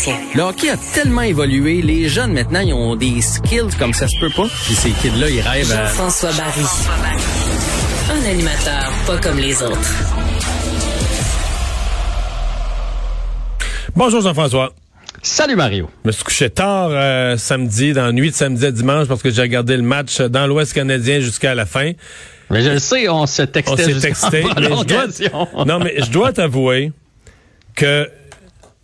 Gatien. Le hockey a tellement évolué, les jeunes maintenant, ils ont des skills comme ça se peut pas. Puis ces kids-là, ils rêvent à... Jean-François Barry. Un animateur pas comme les autres. Bonjour Jean-François. Salut Mario. Je me suis couché tard euh, samedi, dans la nuit de samedi à dimanche, parce que j'ai regardé le match dans l'Ouest canadien jusqu'à la fin. Mais je le sais, on se textait. On s'est texté. Mais je dois, non, mais je dois t'avouer que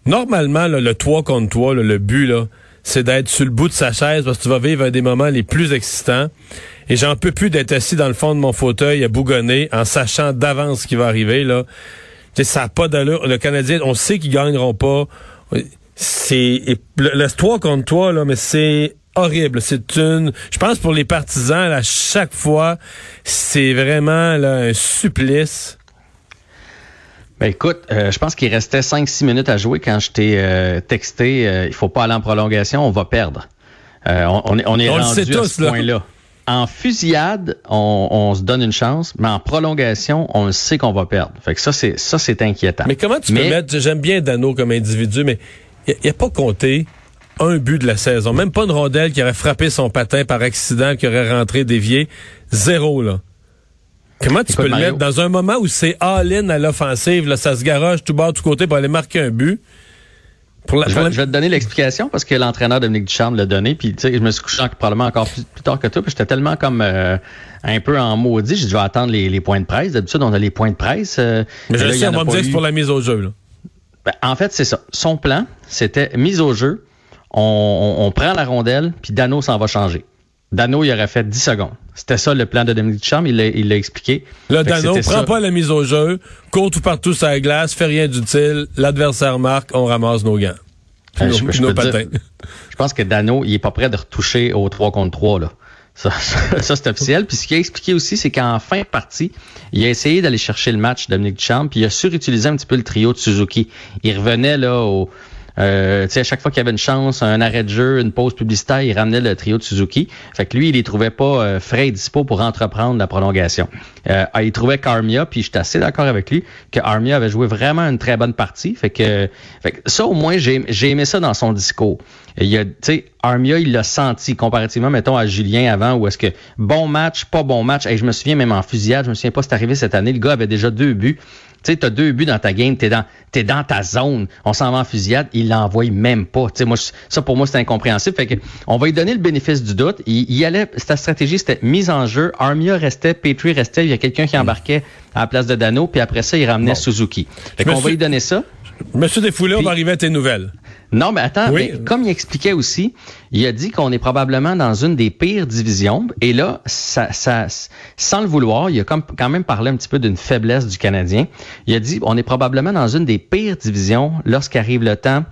normalement, là, le toi contre toi, là, le but, là, c'est d'être sur le bout de sa chaise parce que tu vas vivre un des moments les plus excitants. Et j'en peux plus d'être assis dans le fond de mon fauteuil à bougonner en sachant d'avance ce qui va arriver. Là. ça n'a pas d'allure. Le Canadien, on sait qu'ils gagneront pas. C'est le, toi contre toi, là, mais c'est horrible. C'est une. Je pense pour les partisans, à chaque fois, c'est vraiment là, un supplice. Ben écoute, euh, je pense qu'il restait 5-6 minutes à jouer quand je t'ai euh, texté euh, il faut pas aller en prolongation, on va perdre. on, est, on est rendu à ce point-là. En fusillade, on, se donne une chance, mais en prolongation, on sait qu'on va perdre. Fait que ça, c'est ça, c'est inquiétant. Mais comment tu peux mettre, j'aime bien Dano comme individu, mais il n'a pas compté un but de la saison. Même pas une rondelle qui aurait frappé son patin par accident, qui aurait rentré dévié. Zéro, là. Comment tu peux le mettre dans un moment où c'est all-in à l'offensive, là, ça se garoche tout bas, tout côté pour aller marquer un but? Pour je, vais, te donner l'explication parce que l'entraîneur Dominique Ducharme l'a donné. Puis, tu sais, je me suis couché probablement encore plus, tard que toi. Puis, j'étais tellement comme euh, un peu en maudit. J'ai je vais attendre les, points de presse. D'habitude, on a les points de presse. Euh, Mais je sais, on va me dire que c'est pour la mise au jeu. Là. Ben, en fait, c'est ça. Son plan, c'était mise au jeu. On, prend la rondelle, puis Dano s'en va changer. Dano, il aurait fait 10 secondes. C'était ça le plan de Dominique Ducharme, il l'a expliqué. Là, Dano, prend pas la mise au jeu, court tout partout sur la glace, fait rien d'utile, l'adversaire marque, on ramasse nos gants. Euh, je, pense que Dano, il est pas prêt de retoucher au 3 contre 3, là. Ça, ça, c'est officiel. Puis ce qu'il a expliqué aussi, c'est qu'en fin de partie, il a essayé d'aller chercher le match Dominique Duchamp, puis il a surutilisé un petit peu le trio de Suzuki. Il revenait là au, euh, à chaque fois qu'il y avait une chance, un arrêt de jeu, une pause publicitaire, il ramenait le trio de Suzuki. Fait que lui, il les trouvait pas euh, frais et dispo pour entreprendre la prolongation. Euh, il trouvait qu'Armia, puis j'étais assez d'accord avec lui, que Armia avait joué vraiment une très bonne partie. Fait que, fait ça, au moins, j'ai aimé ça dans son discours. Il Armia, il l'a senti comparativement, mettons, à Julien avant, où est-ce que bon match, pas bon match. Et je me souviens même en fusillade, je me souviens pas, c'est arrivé cette année, le gars avait déjà deux buts. Tu sais, t'as deux buts dans ta game, t'es dans, t'es dans ta zone. On s'en va en fusillade, il l'envoie même pas. Tu sais, moi, ça pour moi c'est incompréhensible. Fait que on va lui donner le bénéfice du doute. Il, il allait, sa stratégie c'était mise en jeu. Armia restait, Petrie restait. Il y a quelqu'un qui embarquait à la place de Dano, puis après ça il ramenait Suzuki. Fait qu'on va lui donner ça. Monsieur Desfoulés, on va arriver à tes nouvelles. Non, mais attends, comme il expliquait aussi, il a dit qu'on est probablement dans une des pires divisions. Et là, ça, ça, sans le vouloir, il a quand même parlé un petit peu d'une faiblesse du Canadien. Il a dit on est probablement dans une des pires divisions lorsqu'arrive le temps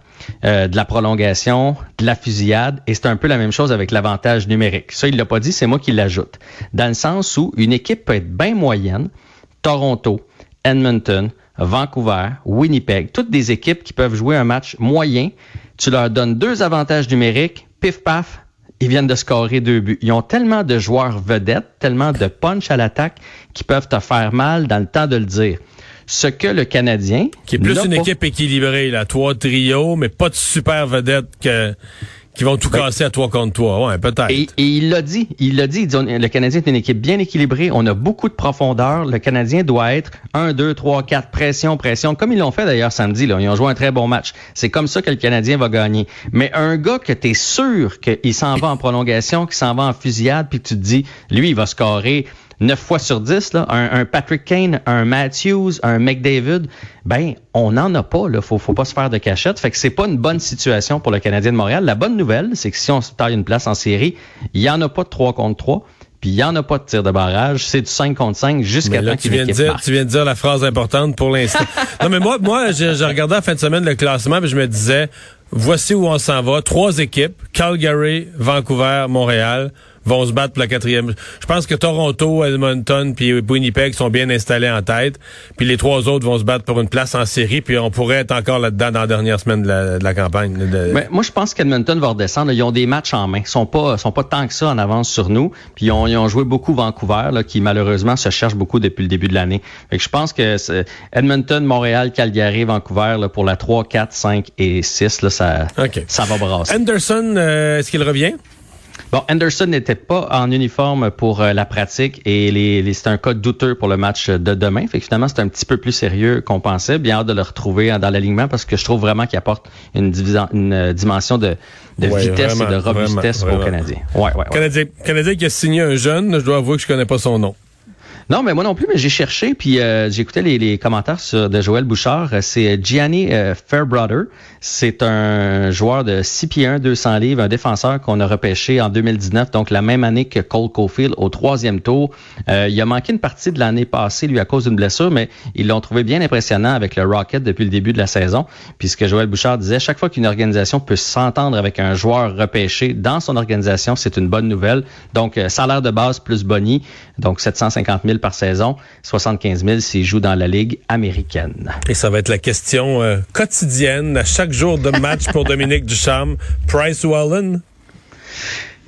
euh, de la prolongation, de la fusillade, et c'est un peu la même chose avec l'avantage numérique. Ça, il l'a pas dit, c'est moi qui l'ajoute. Dans le sens où une équipe peut être bien moyenne, Toronto, Edmonton, Vancouver, Winnipeg, toutes des équipes qui peuvent jouer un match moyen. Tu leur donnes deux avantages numériques, pif paf, ils viennent de scorer deux buts. Ils ont tellement de joueurs vedettes, tellement de punch à l'attaque qui peuvent te faire mal dans le temps de le dire. Ce que le Canadien... Qui est plus une équipe équilibrée, là. Trois trios, mais pas de super vedettes que qui vont tout casser à toi contre toi, ouais, peut-être. Et, il l'a dit, il l'a dit, le Canadien est une équipe bien équilibrée, on a beaucoup de profondeur, le Canadien doit être 1, 2, 3, 4, pression, pression, comme ils l'ont fait d'ailleurs samedi, là, ils ont joué un très bon match. C'est comme ça que le Canadien va gagner. Mais un gars que tu es sûr qu'il s'en va en prolongation, qu'il s'en va en fusillade, puis tu te dis, lui, il va scorer 9 fois sur 10, là, un, Patrick Kane, un Matthews, un McDavid, ben, on n'en a pas, là. Faut, faut pas se faire de cachette. Fait que c'est pas une bonne situation pour le Canadien de Montréal. La bonne nouvelle, c'est que si on se taille une place en série, il y en a pas de 3 contre 3. Puis il n'y en a pas de tir de barrage, c'est du 5 contre 5 jusqu'à temps tu viens de dire, Tu viens de dire la phrase importante pour l'instant. non mais moi, moi, j'ai regardé la fin de semaine le classement, et je me disais, voici où on s'en va. Trois équipes, Calgary, Vancouver, Montréal vont se battre pour la quatrième. Je pense que Toronto, Edmonton puis Winnipeg sont bien installés en tête. Puis les trois autres vont se battre pour une place en série. Puis on pourrait être encore là-dedans dans la dernière semaine de la, campagne. Mais moi, je pense qu'Edmonton va redescendre. Ils ont des matchs en main. Ils sont pas, sont pas tant que ça en avance sur nous. Puis ils ont, ils ont joué beaucoup Vancouver, là, qui malheureusement se cherche beaucoup depuis le début de l'année. je pense que Edmonton, Montréal, Calgary, Vancouver là, pour la 3, 4, 5 et 6, là, ça, ça va brasser. Anderson, euh, est-ce qu'il revient? Bon, Anderson n'était pas en uniforme pour euh, la pratique et les, c'est un cas douteux pour le match de demain. Fait que finalement, c'est un petit peu plus sérieux qu'on pensait. Bien hâte de le retrouver dans l'alignement parce que je trouve vraiment qu'il apporte une, une euh, dimension de, vitesse et de robustesse aux Canadiens. Ouais, ouais, Canadien, Canadien qui a signé un jeune, je dois avouer que je connais pas son nom. Non, mais moi non plus, mais j'ai cherché, puis euh, j'écoutais les, les, commentaires sur, de Joël Bouchard. C'est Gianni euh, Fairbrother. C'est un joueur de 6 pieds 1, 200 livres, un défenseur qu'on a repêché en 2019, donc la même année que Cole Caulfield au troisième tour. Euh, il a manqué une partie de l'année passée, lui, à cause d'une blessure, mais ils l'ont trouvé bien impressionnant avec le Rocket depuis le début de la saison. Puis ce que Joël Bouchard disait, chaque fois qu'une organisation peut s'entendre avec un joueur repêché dans son organisation, c'est une bonne nouvelle. Donc, euh, salaire de base plus boni, donc 750 000 par saison, 75 000 s'il joue dans la Ligue américaine. Et ça va être la question euh, quotidienne à chaque jour de match pour Dominique Ducharme. Price ou Allen?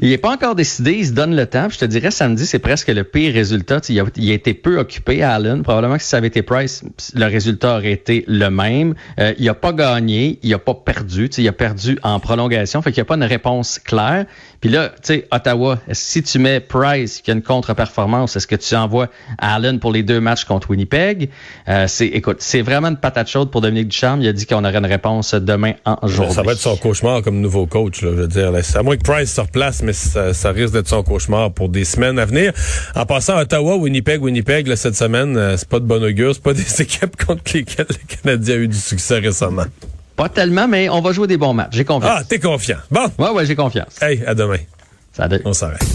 Il n'est pas encore décidé, il se donne le temps. je te dirais, samedi, c'est presque le pire résultat. Il a, il a, été peu occupé à Allen. Probablement que si ça avait été Price, le résultat aurait été le même. Euh, il n'a pas gagné, il n'a pas perdu. Il a perdu en prolongation. Fait qu'il n'y a pas une réponse claire. Puis là, tu sais, Ottawa, si tu mets Price qui a une contre-performance, est-ce que tu envoies Allen pour les deux matchs contre Winnipeg? Euh, c'est, écoute, c'est vraiment une patate chaude pour Dominique Ducharme. Il a dit qu'on aurait une réponse demain en journée. Ça va être son cauchemar comme nouveau coach. Là, je veux dire, à moins que Price se replace, mais ça, risque d'être son cauchemar pour des semaines à venir. En passant à Ottawa, Winnipeg, Winnipeg, cette semaine, euh, c'est pas de bon augure. C'est pas des équipes contre lesquelles le Canadien a eu du succès récemment. Pas tellement, mais on va jouer des bons matchs. J'ai confiance. Ah, t'es confiant. Bon. Ouais, ouais, j'ai confiance. Hey, à demain. Salut. On s'arrête.